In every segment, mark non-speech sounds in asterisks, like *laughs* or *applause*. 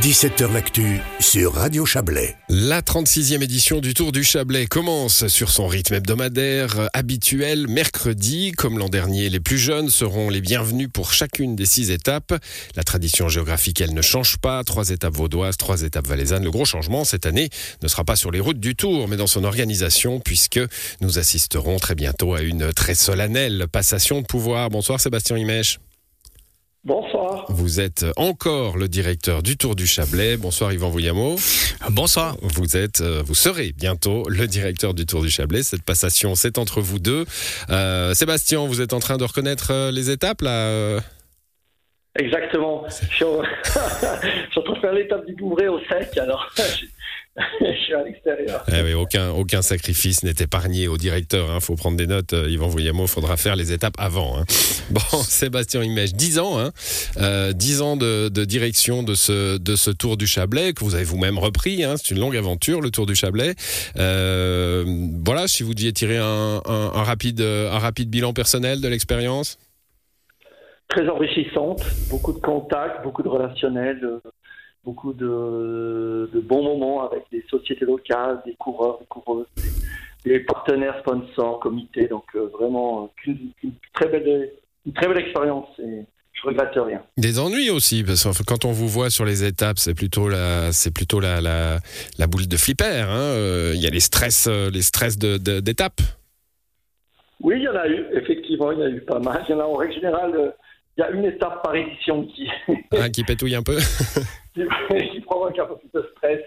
17h L'actu sur Radio Chablais. La 36e édition du Tour du Chablais commence sur son rythme hebdomadaire habituel mercredi. Comme l'an dernier, les plus jeunes seront les bienvenus pour chacune des six étapes. La tradition géographique, elle ne change pas. Trois étapes vaudoises, trois étapes valaisannes. Le gros changement cette année ne sera pas sur les routes du Tour, mais dans son organisation, puisque nous assisterons très bientôt à une très solennelle passation de pouvoir. Bonsoir Sébastien Imèche. Bonsoir. Vous êtes encore le directeur du Tour du Chablais. Bonsoir Yvan Vouillamo. Bonsoir. Vous êtes, euh, vous serez bientôt le directeur du Tour du Chablais. Cette passation, c'est entre vous deux. Euh, Sébastien, vous êtes en train de reconnaître euh, les étapes là Exactement. Je *laughs* faire l'étape du Bouvray au sec, alors *laughs* je suis à l'extérieur. Eh aucun, aucun sacrifice n'est épargné au directeur. Il hein. faut prendre des notes. Euh, Yvan Voyamo, il faudra faire les étapes avant. Hein. *laughs* Bon, Sébastien Imèche, 10 ans, hein, euh, 10 ans de, direction de ce, de ce Tour du Chablais que vous avez vous-même repris. Hein. C'est une longue aventure, le Tour du Chablais. Euh, voilà, si vous deviez tirer un, rapide, un rapide bilan personnel de l'expérience Très enrichissante, beaucoup de contacts, beaucoup de relationnels. Euh, beaucoup de, bons moments avec des sociétés locales, des coureurs, des coureuses, des, partenaires sponsors, comités. Donc euh, vraiment une, très belle, une très belle expérience. Et, je regrette rien. Des ennuis aussi, parce que quand on vous voit sur les étapes, c'est plutôt la, c'est plutôt la, la, boule de flipper. Hein. Euh, il y a les stress, euh, les stress d'étapes. oui, il y en a eu, effectivement, il y en a eu pas mal. Il y en a en règle générale, il y a une étape par édition qui. *laughs* ah, qui pétouille un peu *laughs* qui, provoque un peu plus de stress.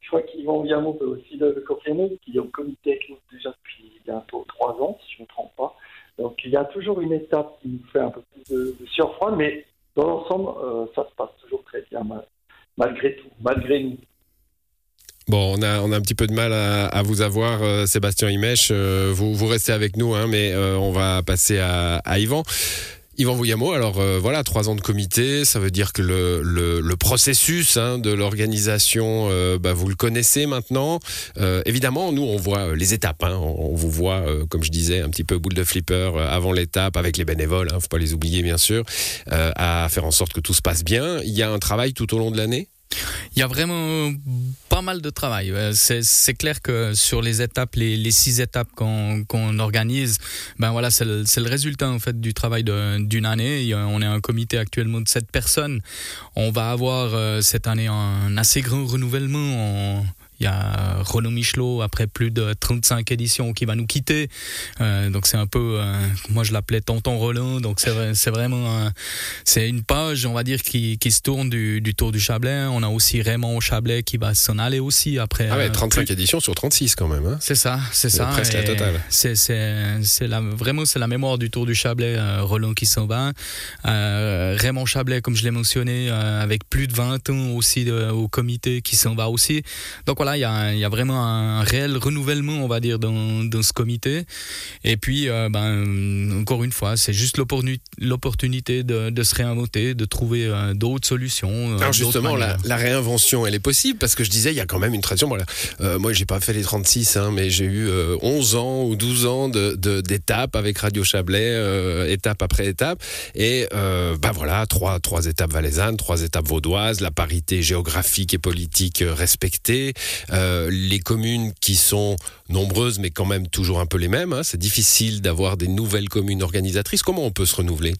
Je crois qu'Yvan Viamo peut aussi le, confirmer, qu'il est au comité avec nous déjà depuis bientôt trois ans, si je ne me trompe pas. Donc il y a toujours une étape qui nous fait un peu plus de, de mais dans l'ensemble, euh, ça se passe toujours très bien, malgré tout, malgré nous. Bon, on a, on a un petit peu de mal à, vous avoir, euh, Sébastien Imèche. Euh, vous, vous restez avec nous, hein, mais on va passer à, à Yvan. Yvan Vouillamo, alors euh, voilà, trois ans de comité, ça veut dire que le, processus hein, de l'organisation, euh, bah, vous le connaissez maintenant. Euh, évidemment, nous, on voit les étapes. Hein. on, vous voit, comme je disais, un petit peu boule de flipper avant l'étape, avec les bénévoles, hein, faut pas les oublier, bien sûr, à faire en sorte que tout se passe bien. Il y a un travail tout au long de l'année? Il y a vraiment pas mal de travail. Euh, c'est clair que sur les étapes, les, six étapes qu'on organise, ben voilà, c'est le, résultat en fait du travail d'une année. On est un comité actuellement de sept personnes. On va avoir euh, cette année un assez grand renouvellement. Il y a Renaud Michelot, après plus de 35 éditions, qui va nous quitter. Euh, donc c'est un peu, euh, moi je l'appelais Tonton Roland. Donc c'est vraiment, c'est une page, on va dire, qui, qui se tourne du, du, Tour du Chablais. On a aussi Raymond Chablais qui va s'en aller aussi après. Ah ouais, 35 euh, éditions sur 36 quand même. Hein. C'est ça, c'est ça. Presque la totale. C'est la, vraiment c'est la mémoire du Tour du Chablais, Roland qui s'en va. Raymond Chablais, comme je l'ai mentionné, avec plus de 20 ans aussi au comité qui s'en va aussi. Donc voilà il y a, vraiment un réel renouvellement, on va dire, dans, dans ce comité. Et puis, euh, ben, encore une fois, c'est juste l'opportunité de, de, se réinventer, de trouver euh, d'autres solutions. Euh, Alors justement, la, la, réinvention, elle est possible parce que je disais, il y a quand même une tradition. Voilà. moi, j'ai pas fait les 36, hein, mais j'ai eu 11 ans ou 12 ans d'étapes de, avec Radio Chablais, étape après étape. Et ben voilà, trois, trois étapes valaisannes, trois étapes vaudoises, la parité géographique et politique respectée, euh, les communes qui sont nombreuses, mais quand même toujours un peu les mêmes. Hein. C'est difficile d'avoir des nouvelles communes organisatrices. Comment on peut se renouveler?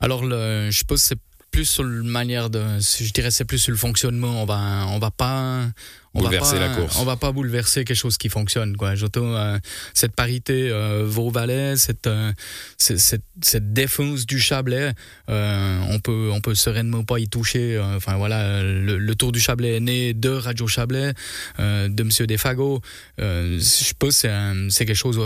Alors, je suppose que c'est plus sur la manière de, je dirais, c'est plus sur le fonctionnement. On va, on va pas, on bouleverser va pas, la course. On va pas bouleverser quelque chose qui fonctionne, quoi. Euh, cette parité euh, Vaux-Valais, cette, euh, cette, cette, défense du Chablais, euh, on peut, on peut sereinement pas y toucher. Enfin voilà, le, Tour du Chablais est né de Radio Chablais, de Monsieur Desfago. je pense que c'est quelque chose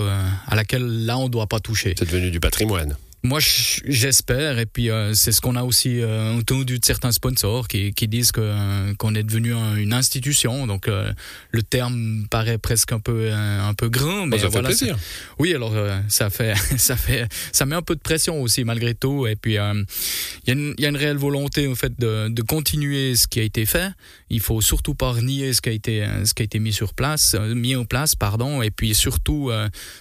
à laquelle là on doit pas toucher. C'est devenu du patrimoine. Moi, j'espère, et puis euh, c'est ce qu'on a aussi euh, entendu de certains sponsors qui, qui disent euh, qu'on est devenu une institution. Donc le terme paraît presque un peu un, peu grand, mais ça voilà. Fait plaisir. Oui, alors ça fait *laughs* ça fait ça met un peu de pression aussi malgré tout. Et puis il y, a une, y a une réelle volonté en fait de, de continuer ce qui a été fait. Il faut surtout pas renier ce qui a été ce qui a été mis sur place, mis en place, pardon. Et puis surtout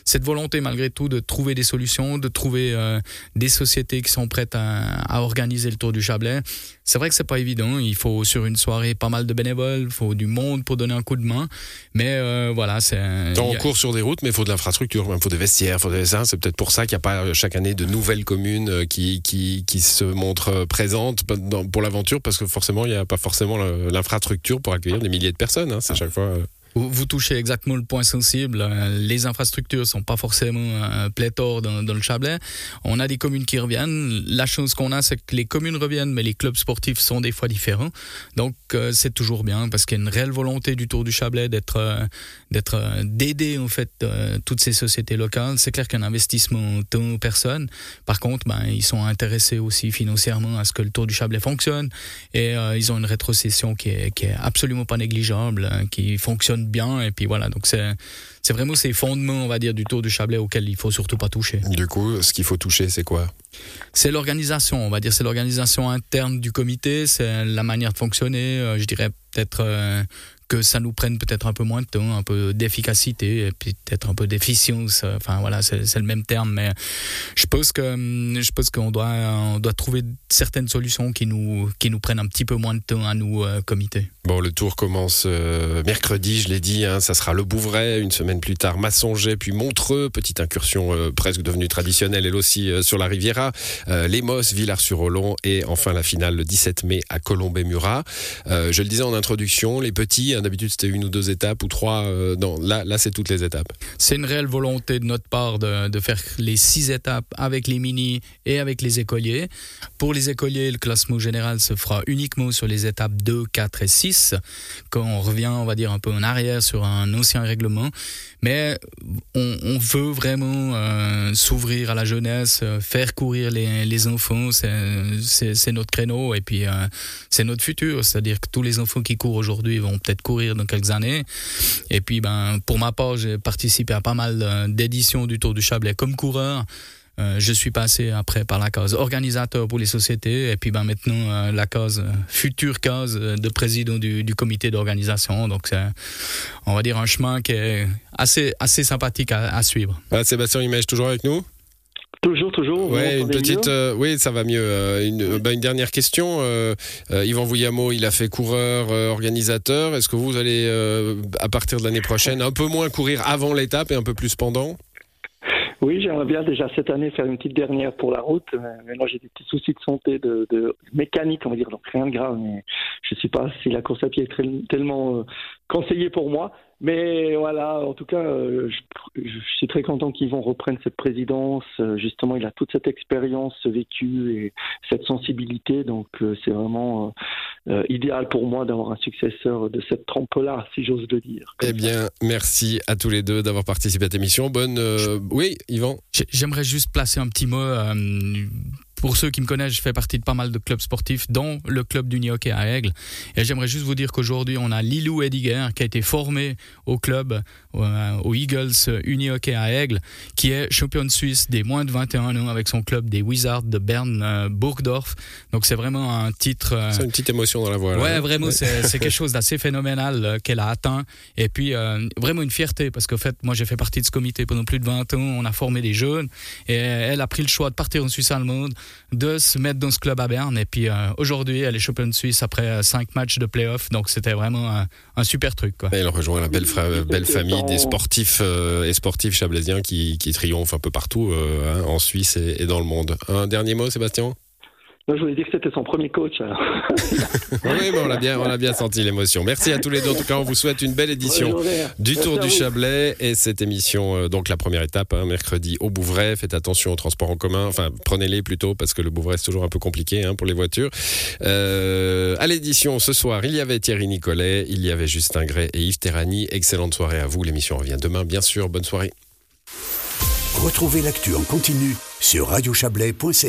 cette volonté malgré tout de trouver des solutions, de trouver des sociétés qui sont prêtes à, à organiser le Tour du Chablais. C'est vrai que c'est pas évident. Il faut sur une soirée pas mal de bénévoles, il faut du monde pour donner un coup de main. Mais euh, voilà, c'est. On court sur des routes, mais il faut de l'infrastructure, il faut des vestiaires, il faut des C'est peut-être pour ça qu'il n'y a pas chaque année de nouvelles communes euh, qui, qui, qui se montrent présentes pour l'aventure, parce que forcément, il n'y a pas forcément l'infrastructure pour accueillir des milliers de personnes. Hein. C'est chaque fois. Euh, vous, touchez exactement le point sensible. Euh, les infrastructures sont pas forcément euh, pléthore dans, le Chablais. On a des communes qui reviennent. La chose qu'on a, c'est que les communes reviennent, mais les clubs sportifs sont des fois différents. Donc euh, c'est toujours bien parce qu'il y a une réelle volonté du Tour du Chablais d'être, d'être, d'aider en fait toutes ces sociétés locales. C'est clair qu'un investissement tant personne. Par contre, ben ils sont intéressés aussi financièrement à ce que le Tour du Chablais fonctionne et ils ont une rétrocession qui est, qui est absolument pas négligeable, hein, qui fonctionne bien. Et puis voilà, donc c'est c'est vraiment ces fondements, on va dire, du Tour du Chablais auxquels il faut surtout pas toucher. Du coup, ce qu'il faut toucher, c'est quoi? C'est l'organisation, on va dire, c'est l'organisation interne du comité, c'est la manière de fonctionner, euh, je dirais peut-être euh, que ça nous prenne peut-être un peu moins de temps, un peu d'efficacité peut-être un peu d'efficience. Enfin voilà, c'est le même terme, mais je pense que hum, je pense qu'on doit on doit trouver certaines solutions qui nous qui nous prennent un petit peu moins de temps à nous euh, comité. Bon, le tour commence euh, mercredi, je l'ai dit, hein, ça sera le Bouvray, une semaine plus tard Massonger, puis Montreux, petite incursion euh, presque devenue traditionnelle elle aussi sur la Riviera, Les Mosses, Villars-sur-Olon et enfin la finale le 17 mai à Colombey-Murat. je le disais en introduction, les petits D'habitude, c'était une ou deux étapes ou trois. Euh, non, là, là c'est toutes les étapes. C'est une réelle volonté de notre part de, faire les six étapes avec les mini et avec les écoliers. Pour les écoliers, le classement général se fera uniquement sur les étapes 2, 4 et 6. Quand on revient, on va dire, un peu en arrière sur un ancien règlement. Mais on, veut vraiment euh, s'ouvrir à la jeunesse, euh, faire courir les, les enfants. C'est notre créneau et puis c'est notre futur. C'est-à-dire que tous les enfants qui courent aujourd'hui vont peut-être courir dans quelques années. Et puis, ben, pour ma part, j'ai participé à pas mal euh, d'éditions du Tour du Chablais comme coureur. Euh, je suis passé après par la case organisateur pour les sociétés et puis ben maintenant euh, la case future case de président du, comité d'organisation. Donc c'est on va dire un chemin qui est assez assez sympathique à, suivre. Sébastien Image toujours avec nous? Toujours, toujours. Ouais, une petite, euh, oui, ça va mieux. Euh, une, bah, une, dernière question. Euh, Yvan Vouillamo, il a fait coureur, organisateur. Est-ce que vous allez, à partir de l'année prochaine, un peu moins courir avant l'étape et un peu plus pendant? Oui, j'aimerais bien déjà cette année faire une petite dernière pour la route. Mais moi, j'ai des petits soucis de santé, de, de, mécanique, on va dire, donc rien de grave. Mais je ne sais pas si la course à pied est tellement conseillée pour moi. Mais voilà, en tout cas, euh, je, je, suis très content qu'Yvon reprenne cette présidence. Euh, justement, il a toute cette expérience vécue et cette sensibilité. Donc, euh, c'est vraiment idéal pour moi d'avoir un successeur de cette trempe-là, si j'ose le dire. Eh bien, merci à tous les deux d'avoir participé à cette émission. Bonne. Oui, Yvan? J'aimerais juste placer un petit mot pour ceux qui me connaissent, je fais partie de pas mal de clubs sportifs, dont le club du hockey à Aigle. Et j'aimerais juste vous dire qu'aujourd'hui, on a Lilou Ediger qui a été formé au club, euh, au Eagles Uni Hockey à Aigle, qui est champion de Suisse des moins de 21 ans avec son club des Wizards de Berne euh, Burgdorf. Donc c'est vraiment un titre. Euh, c'est une petite émotion dans la voix. Ouais, vraiment, c'est quelque *laughs* chose d'assez phénoménal qu'elle a atteint. Et puis vraiment une fierté parce qu'en fait, moi j'ai fait partie de ce comité pendant plus de 20 ans. On a formé des jeunes et elle a pris le choix de partir en Suisse allemande de se mettre dans ce club à Berne. Et puis euh, aujourd'hui, elle est championne suisse après euh, cinq matchs de playoff. Donc c'était vraiment un, super truc. Quoi. elle rejoint la belle, belle famille des sportifs euh, et sportifs chablaisiens qui, qui, triomphent un peu partout hein, en Suisse et, et dans le monde. Un dernier mot, Sébastien? Je voulais dire que c'était son premier coach. *laughs* oui, mais on l'a bien, on a bien senti l'émotion. Merci à tous les deux. En tout cas, on vous souhaite une belle édition du Tour du Chablais et cette émission, euh, donc la première étape, hein, mercredi au Bouvray. Faites attention aux transports en commun. Enfin, prenez-les plutôt parce que le Bouvray c'est toujours un peu compliqué hein, pour les voitures. Euh, à l'édition ce soir, il y avait Thierry Nicolet, il y avait Justin Gray et Yves Terrani. Excellente soirée à vous. L'émission revient demain, bien sûr. Bonne soirée. Retrouvez l'actu en continu sur radiochablais.ca.